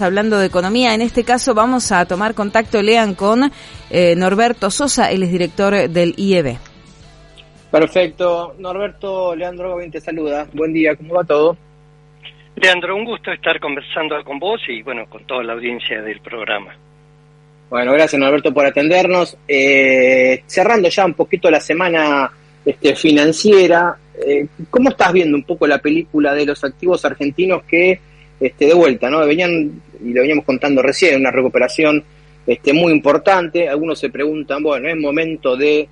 Hablando de economía, en este caso vamos a tomar contacto, Lean, con eh, Norberto Sosa, él es director del IEB. Perfecto. Norberto, Leandro Gavin te saluda. Buen día, ¿cómo va todo? Leandro, un gusto estar conversando con vos y bueno, con toda la audiencia del programa. Bueno, gracias Norberto por atendernos. Eh, cerrando ya un poquito la semana este, financiera, eh, ¿cómo estás viendo un poco la película de los activos argentinos que este, de vuelta, ¿no? Venían, y lo veníamos contando recién, una recuperación este, muy importante. Algunos se preguntan, bueno, ¿es momento de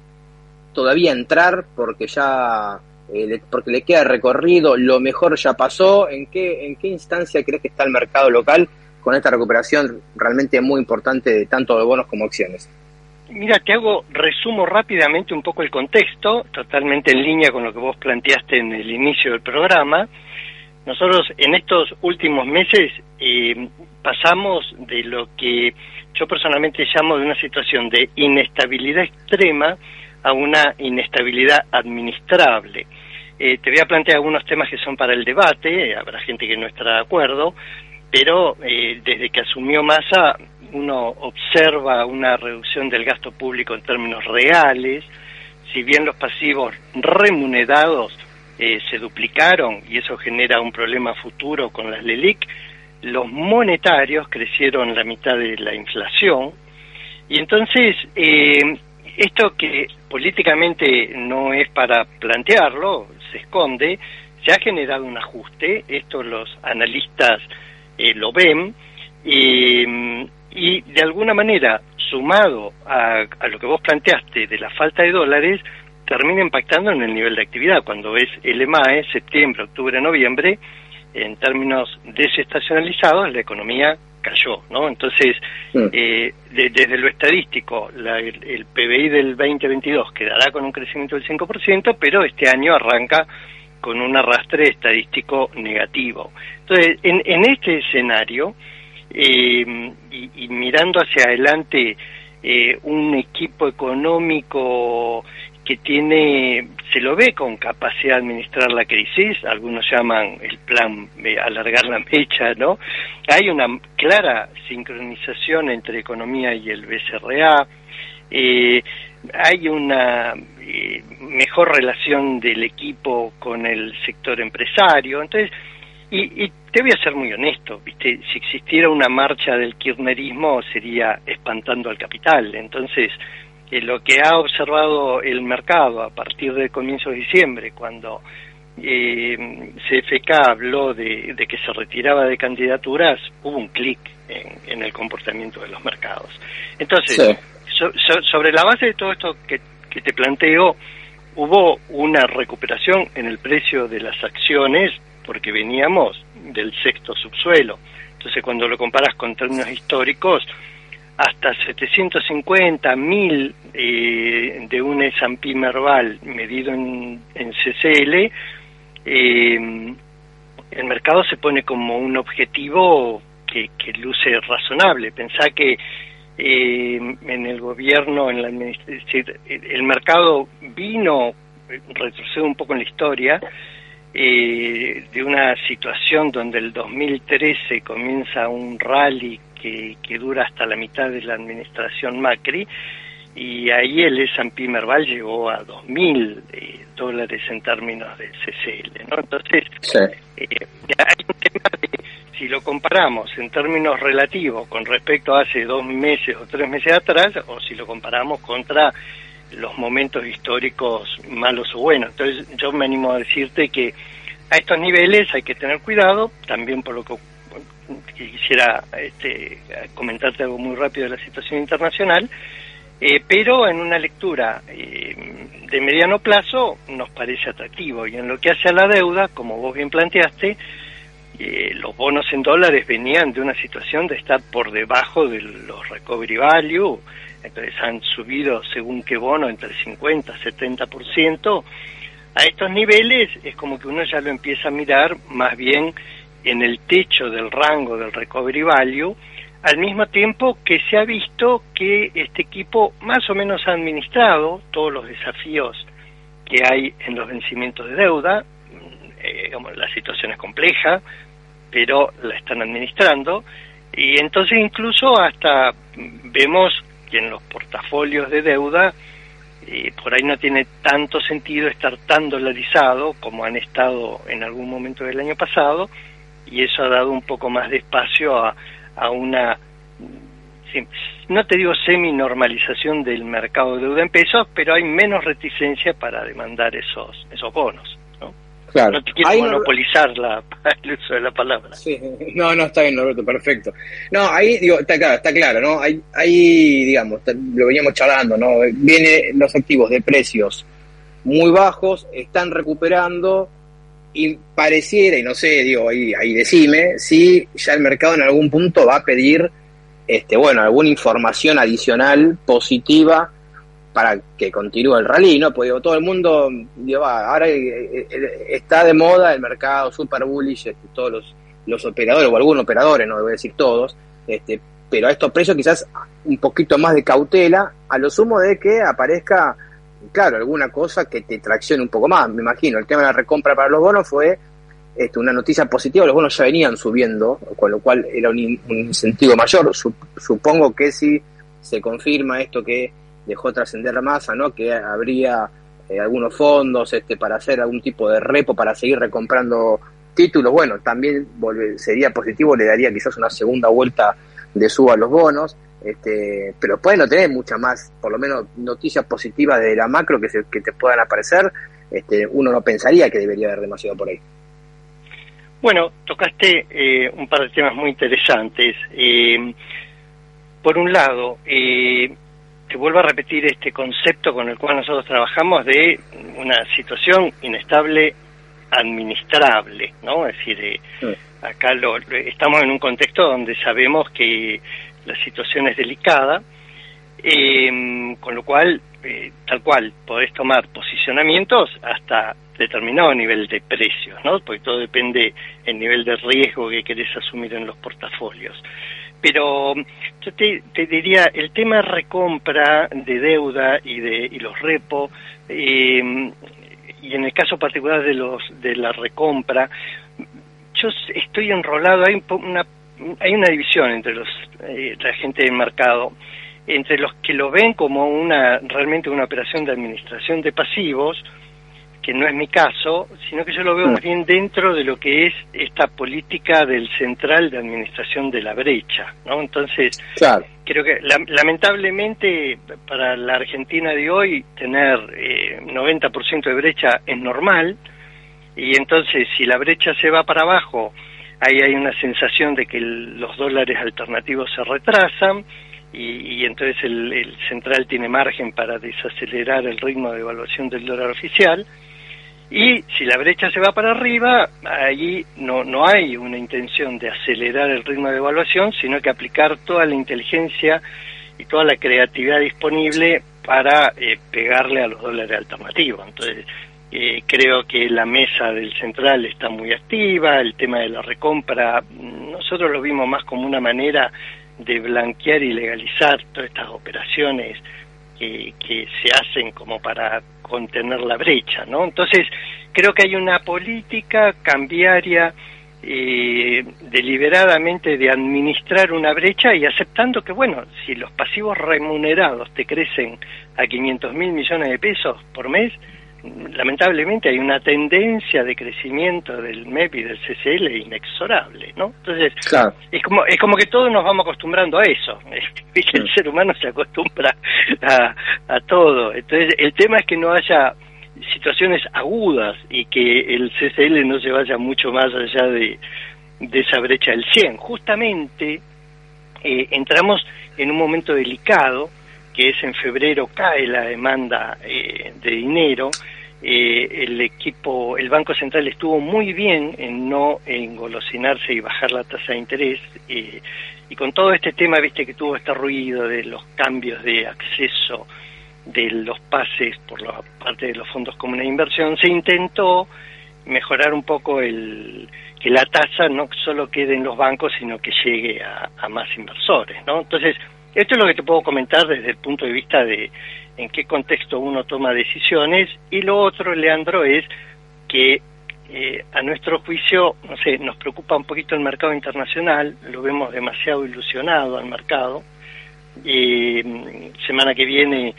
todavía entrar porque ya eh, porque le queda recorrido, lo mejor ya pasó? ¿En qué, ¿En qué instancia crees que está el mercado local con esta recuperación realmente muy importante de tanto de bonos como acciones? Mira, te hago, resumo rápidamente un poco el contexto, totalmente en línea con lo que vos planteaste en el inicio del programa. Nosotros en estos últimos meses eh, pasamos de lo que yo personalmente llamo de una situación de inestabilidad extrema a una inestabilidad administrable. Eh, te voy a plantear algunos temas que son para el debate, habrá gente que no estará de acuerdo, pero eh, desde que asumió Massa uno observa una reducción del gasto público en términos reales, si bien los pasivos remunerados eh, se duplicaron y eso genera un problema futuro con las LELIC. Los monetarios crecieron la mitad de la inflación y entonces eh, esto que políticamente no es para plantearlo, se esconde, se ha generado un ajuste, esto los analistas eh, lo ven, y de alguna manera, sumado a, a, lo que vos planteaste de la falta de dólares, termina impactando en el nivel de actividad. Cuando es el EMAE, septiembre, octubre, noviembre, en términos desestacionalizados, la economía cayó, ¿no? Entonces, eh, desde lo estadístico, el, PBI del 2022 quedará con un crecimiento del 5%, pero este año arranca con un arrastre estadístico negativo. Entonces, en, este escenario, eh, y, mirando hacia adelante eh, un equipo económico que tiene, se lo ve con capacidad de administrar la crisis, algunos llaman el plan de alargar la mecha, ¿no? Hay una clara sincronización entre economía y el BCRA, eh, hay una eh, mejor relación del equipo con el sector empresario, entonces, y, y te voy a ser muy honesto, ¿viste? si existiera una marcha del kirchnerismo sería espantando al capital, entonces que lo que ha observado el mercado a partir del comienzo de diciembre, cuando eh, CFK habló de, que se retiraba de candidaturas, hubo un clic en, el comportamiento de los mercados. Entonces, sobre la base de todo esto que, que te planteo, hubo una recuperación en el precio de las acciones porque veníamos del sexto subsuelo. Entonces, cuando lo comparas con términos históricos, hasta 750 mil eh, de un S&P Merval medido en, CCL, eh, el mercado se pone como un objetivo que, luce razonable. Pensá que eh, en el gobierno, en la el mercado vino, retrocedo un poco en la historia, de una situación donde el 2013 comienza un rally que, dura hasta la mitad de la administración Macri, y ahí el S&P Merval llegó a 2.000 eh, dólares en términos de CCL, ¿no? Entonces, eh, hay un tema de, si lo comparamos en términos relativos con respecto a hace dos meses o tres meses atrás, o si lo comparamos contra los momentos históricos malos o buenos. Entonces, yo me animo a decirte que a estos niveles hay que tener cuidado, también por lo que quisiera este, comentarte algo muy rápido de la situación internacional, eh, pero en una lectura eh, de mediano plazo nos parece atractivo. Y en lo que hace a la deuda, como vos bien planteaste, eh, los bonos en dólares venían de una situación de estar por debajo de los recovery value, entonces han subido según qué bono entre el 50 y 70%. A estos niveles es como que uno ya lo empieza a mirar más bien en el techo del rango del recovery value, al mismo tiempo que se ha visto que este equipo más o menos ha administrado todos los desafíos que hay en los vencimientos de deuda, eh, la situación es compleja, pero la están administrando, Y entonces incluso hasta vemos que en los portafolios de deuda eh, por ahí no tiene tanto sentido estar tan dolarizado como han estado en algún momento del año pasado y eso ha dado un poco más de espacio a, a una no te digo semi-normalización del mercado de deuda en pesos, pero hay menos reticencia para demandar esos, esos bonos. ¿no? Claro. no te quiero monopolizar la, el uso de la palabra. Sí. No, no, está bien, Roberto, perfecto. No, ahí, digo, está claro, está claro, ¿no? Hay, ahí, digamos, lo veníamos charlando, ¿no? Vienen los activos de precios muy bajos, están recuperando y pareciera, y no sé, digo, ahí, decime, si ya el mercado en algún punto va a pedir este, bueno, alguna información adicional positiva para que continúe el rally, ¿no? Porque todo el mundo, digo, ahora eh, eh, está de moda el mercado super bullish, este, todos los, los operadores, o algunos operadores, no debo decir todos, este, pero a estos precios quizás un poquito más de cautela, a lo sumo de que aparezca, claro, alguna cosa que te traccione un poco más, me imagino. El tema de la recompra para los bonos fue este, una noticia positiva, los bonos ya venían subiendo, con lo cual era un, incentivo mayor. supongo que si se confirma esto que dejó trascender la masa, ¿no? que habría eh, algunos fondos este, para hacer algún tipo de repo, para seguir recomprando títulos, bueno, también sería positivo, le daría quizás una segunda vuelta de suba a los bonos. Este, pero puede no tener mucha más, por lo menos noticias positivas de la macro que, se, que te puedan aparecer, este, uno no pensaría que debería haber demasiado por ahí. Bueno, tocaste eh, un par de temas muy interesantes. Eh, por un lado, eh, te vuelvo a repetir este concepto con el cual nosotros trabajamos de una situación inestable administrable, ¿no? Es decir, acá lo, estamos en un contexto donde sabemos que la situación es delicada, con lo cual, tal cual, podés tomar posicionamientos hasta determinado nivel de precios, ¿no? Porque todo depende del nivel de riesgo que querés asumir en los portafolios. Pero yo te, diría, el tema recompra de deuda y de y los repo, em, y en el caso particular de los de la recompra, yo estoy enrolado, hay una, hay una división entre los eh, la gente del mercado entre los que lo ven como una realmente una operación de administración de pasivos que no es mi caso, sino que yo lo veo mm. más bien dentro de lo que es esta política del central de administración de la brecha, ¿no? Entonces, creo que lamentablemente para la Argentina de hoy tener eh, 90% de brecha es normal, y entonces si la brecha se va para abajo, ahí hay una sensación de que los dólares alternativos se retrasan, y, entonces el, el, central tiene margen para desacelerar el ritmo de evaluación del dólar oficial, y si la brecha se va para arriba, allí no, no hay una intención de acelerar el ritmo de evaluación, sino que aplicar toda la inteligencia y toda la creatividad disponible para eh, pegarle a los dólares alternativos. Entonces, eh, creo que la mesa del central está muy activa, el tema de la recompra, nosotros lo vimos más como una manera de blanquear y legalizar todas estas operaciones que, que se hacen como para contener la brecha, ¿no? Entonces, creo que hay una política cambiaria eh, deliberadamente de administrar una brecha y aceptando que, bueno, si los pasivos remunerados te crecen a 500 mil millones de pesos por mes, lamentablemente hay una tendencia de crecimiento del MEP y del CCL inexorable, ¿no? Entonces, es como es como que todos nos vamos acostumbrando a eso. El ser humano se acostumbra a, a todo. Entonces, el tema es que no haya situaciones agudas y que el CCL no se vaya mucho más allá de, de esa brecha del 100. Justamente eh, entramos en un momento delicado, que es en febrero cae la demanda eh, de dinero, eh, el equipo, el Banco Central estuvo muy bien en no engolosinarse y bajar la tasa de interés. Eh, y con todo este tema, viste que tuvo este ruido de los cambios de acceso de los pases por la parte de los fondos comunes de inversión, se intentó mejorar un poco el que la tasa no solo quede en los bancos, sino que llegue a, a más inversores, ¿no? Entonces, esto es lo que te puedo comentar desde el punto de vista de en qué contexto uno toma decisiones y lo otro, Leandro, es que eh, a nuestro juicio, no sé, nos preocupa un poquito el mercado internacional, lo vemos demasiado ilusionado al mercado. y semana que viene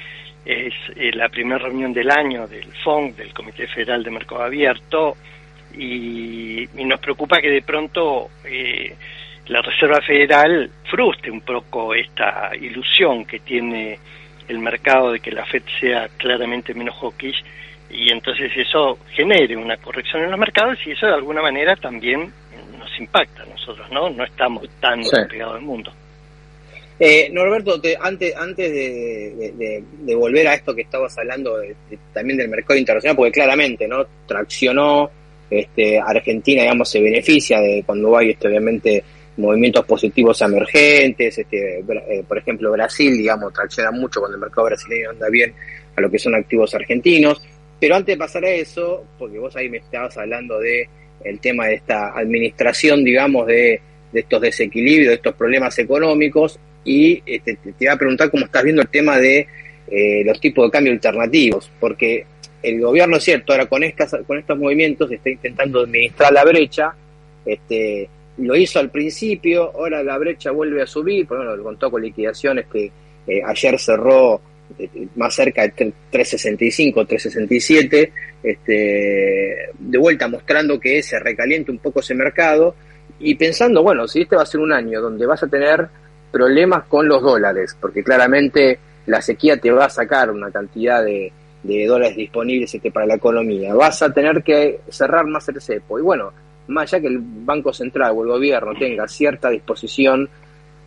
es eh, la primera reunión del año del FONC, del Comité Federal de Mercado Abierto, y, nos preocupa que de pronto eh, la Reserva Federal frustre un poco esta ilusión que tiene el mercado de que la Fed sea claramente menos hawkish y entonces eso genere una corrección en los mercados y eso de alguna manera también nos impacta a nosotros, ¿no? No estamos tan pegados al mundo. Eh, Norberto, antes, antes de, volver a esto que estabas hablando también del mercado internacional, porque claramente no traccionó este, Argentina, digamos, se beneficia de cuando hay este, obviamente movimientos positivos emergentes, este, eh, por ejemplo Brasil, digamos, tracciona mucho cuando el mercado brasileño anda bien a lo que son activos argentinos. Pero antes de pasar a eso, porque vos ahí me estabas hablando de el tema de esta administración, digamos, de, estos desequilibrios, de estos problemas económicos, y este, te, iba a preguntar cómo estás viendo el tema de eh, los tipos de cambio alternativos, porque el gobierno es cierto, ahora con estas, con estos movimientos está intentando administrar la brecha, este, lo hizo al principio, ahora la brecha vuelve a subir, por ejemplo, contó con liquidaciones que eh, ayer cerró más cerca de 365, 367, este, de vuelta mostrando que se recaliente un poco ese mercado y pensando, bueno, si este va a ser un año donde vas a tener problemas con los dólares, porque claramente la sequía te va a sacar una cantidad de, dólares disponibles este, para la economía, vas a tener que cerrar más el cepo. Y bueno, más allá que el Banco Central o el gobierno tenga cierta disposición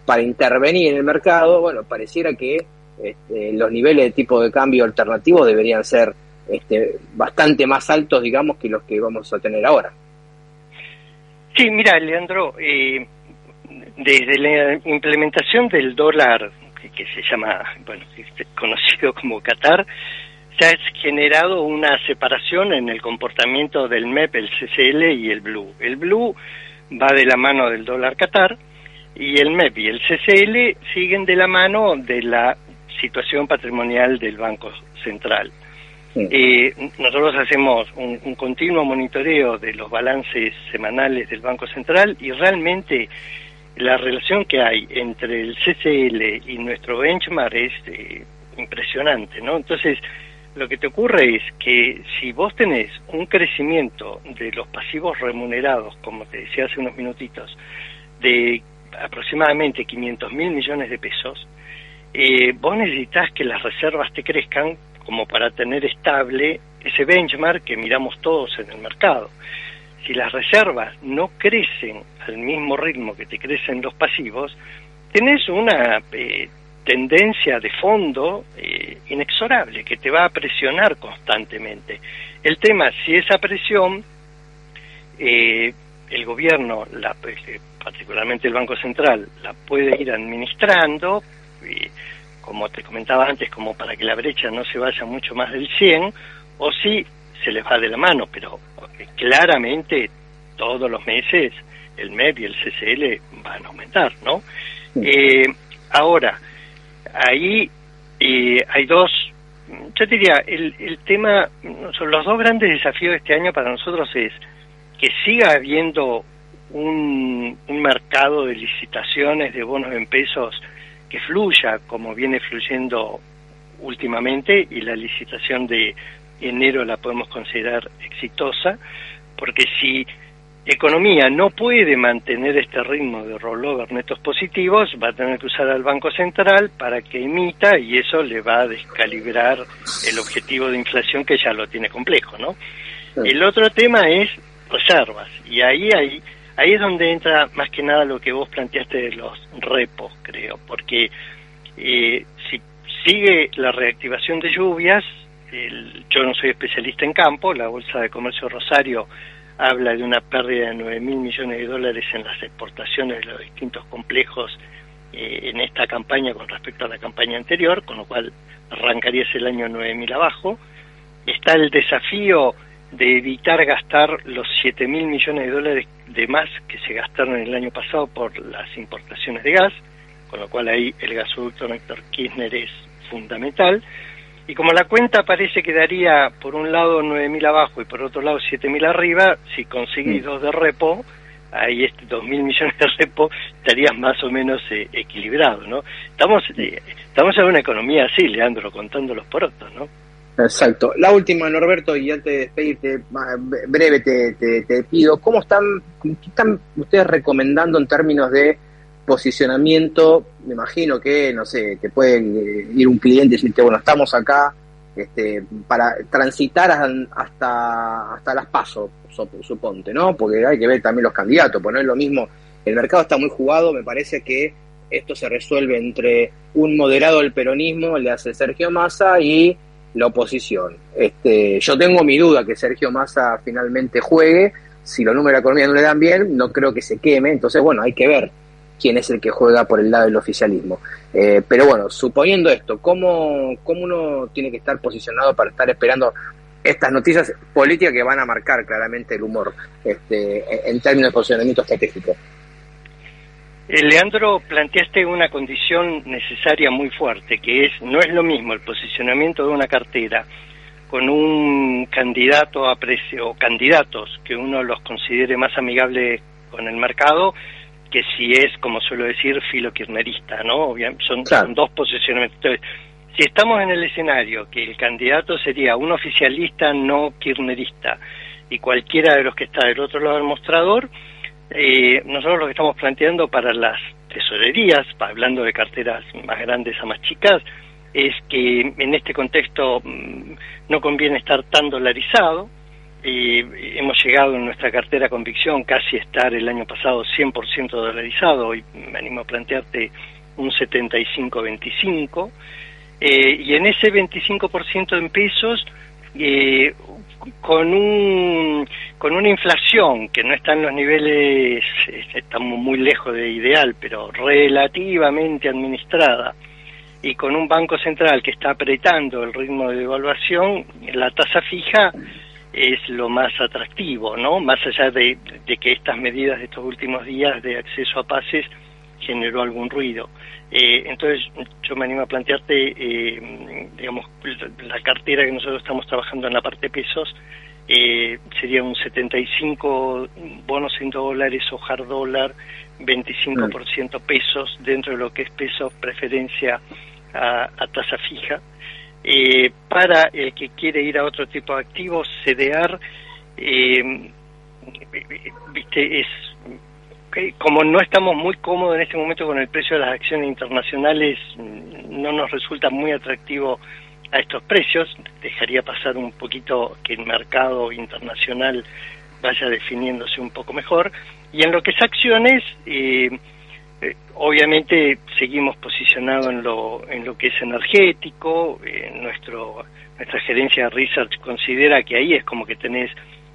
para intervenir en el mercado, bueno, pareciera que este, los niveles de tipo de cambio alternativo deberían ser este, bastante más altos, digamos, que los que vamos a tener ahora. Sí, mira, Leandro, eh, desde la implementación del dólar, que, se llama, bueno, conocido como Qatar, ha generado una separación en el comportamiento del MEP, el CCL y el Blue. El Blue va de la mano del dólar Qatar y el MEP y el CCL siguen de la mano de la situación patrimonial del Banco Central. Eh, nosotros hacemos un, continuo monitoreo de los balances semanales del Banco Central y realmente la relación que hay entre el CCL y nuestro benchmark es eh, impresionante, ¿no? Entonces, lo que te ocurre es que si vos tenés un crecimiento de los pasivos remunerados, como te decía hace unos minutitos, de aproximadamente 500 mil millones de pesos, eh, vos necesitas que las reservas te crezcan como para tener estable ese benchmark que miramos todos en el mercado. Si las reservas no crecen al mismo ritmo que te crecen los pasivos, tenés una eh, tendencia de fondo eh, inexorable que te va a presionar constantemente. El tema, si esa presión, el gobierno, la, particularmente el Banco Central, la puede ir administrando, como te comentaba antes, como para que la brecha no se vaya mucho más del 100, o si se les va de la mano, pero claramente todos los meses el MEP y el CCL van a aumentar, ¿no? Eh, ahora, ahí eh, hay dos, yo diría, el, el tema, los dos grandes desafíos de este año para nosotros es que siga habiendo un, un mercado de licitaciones de bonos en pesos que fluya como viene fluyendo últimamente y la licitación de enero la podemos considerar exitosa, porque si economía no puede mantener este ritmo de rollover netos positivos, va a tener que usar al Banco Central para que emita y eso le va a descalibrar el objetivo de inflación que ya lo tiene complejo, ¿no? El otro tema es reservas y ahí hay ahí es donde entra más que nada lo que vos planteaste de los repos, creo, porque eh, si sigue la reactivación de lluvias, yo no soy especialista en campo, la Bolsa de Comercio Rosario habla de una pérdida de 9 mil millones de dólares en las exportaciones de los distintos complejos eh, en esta campaña con respecto a la campaña anterior, con lo cual arrancaría el año 9 mil abajo. Está el desafío de evitar gastar los 7 mil millones de dólares de más que se gastaron el año pasado por las importaciones de gas, con lo cual ahí el gasoducto Néctor Kirchner es fundamental. Y como la cuenta parece que daría por un lado 9.000 abajo y por otro lado 7.000 arriba, si conseguís mm. dos de repo, ahí este 2.000 millones de repo, estarías más o menos eh, equilibrado, ¿no? Estamos, eh, estamos en una economía así, Leandro, contando los porotos, ¿no? Exacto. La última, Norberto, y antes de despedirte, breve te, te, pido, ¿cómo están, qué están ustedes recomendando en términos de posicionamiento? Me imagino que, no sé, te puede eh, ir un cliente y decirte, bueno, estamos acá este, para transitar hasta, hasta las pasos, suponte, ¿no? Porque hay que ver también los candidatos, pues no es lo mismo, el mercado está muy jugado, me parece que esto se resuelve entre un moderado del peronismo, le hace Sergio Massa, y la oposición. Este, yo tengo mi duda que Sergio Massa finalmente juegue. Si los números de economía no le dan bien, no creo que se queme. Entonces, bueno, hay que ver quién es el que juega por el lado del oficialismo. Eh, pero bueno, suponiendo esto, ¿cómo, ¿cómo uno tiene que estar posicionado para estar esperando estas noticias políticas que van a marcar claramente el humor este, en términos de posicionamiento estratégico? Eh, Leandro, planteaste una condición necesaria muy fuerte, que es, no es lo mismo el posicionamiento de una cartera con un candidato a precio, o candidatos que uno los considere más amigables con el mercado, que si es, como suelo decir, filo kirchnerista, ¿no? Son, son dos posicionamientos. Entonces, si estamos en el escenario que el candidato sería un oficialista no kirchnerista y cualquiera de los que está del otro lado del mostrador, eh, nosotros lo que estamos planteando para las tesorerías, hablando de carteras más grandes a más chicas, es que en este contexto mm, no conviene estar tan dolarizado. Eh, hemos llegado en nuestra cartera convicción casi estar el año pasado 100% dolarizado, hoy me animo a plantearte un 75-25, eh, y en ese 25% en pesos, eh, con un con una inflación que no está en los niveles, estamos muy lejos de ideal, pero relativamente administrada, y con un banco central que está apretando el ritmo de devaluación, la tasa fija es lo más atractivo, ¿no? Más allá de, que estas medidas de estos últimos días de acceso a pases generó algún ruido. Eh, entonces, yo me animo a plantearte, eh, digamos, la cartera que nosotros estamos trabajando en la parte pesos, eh, sería un 75 bonos en dólares hard dólar, 25% pesos dentro de lo que es pesos preferencia a, tasa fija. Eh, para el que quiere ir a otro tipo de activos, CDR, eh, viste, es como no estamos muy cómodos en este momento con el precio de las acciones internacionales, no nos resulta muy atractivo a estos precios, dejaría pasar un poquito que el mercado internacional vaya definiéndose un poco mejor. Y en lo que es acciones, eh, eh, obviamente seguimos posicionados en lo, en lo que es energético, nuestro, nuestra gerencia de research considera que ahí es como que tenés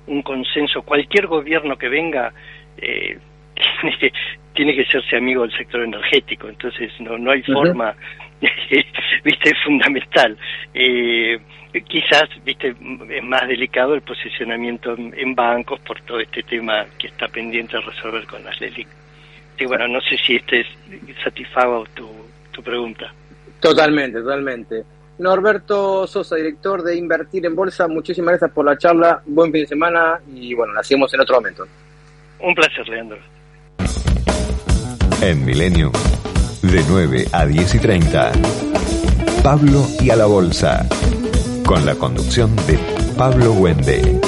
un consenso, cualquier gobierno que venga eh, tiene, que, tiene que serse amigo del sector energético, entonces no, no hay forma viste, es fundamental. Eh, quizás, viste, es más delicado el posicionamiento en, bancos por todo este tema que está pendiente de resolver con las LELIC. Y bueno, no sé si este satisfago tu, tu pregunta. Totalmente, totalmente. Norberto Sosa, director de Invertir en Bolsa, muchísimas gracias por la charla, buen fin de semana y bueno, la seguimos en otro momento. Un placer, Leandro. En Milenio de 9 a 10 y 30. Pablo y a la Bolsa. Con la conducción de Pablo Wende.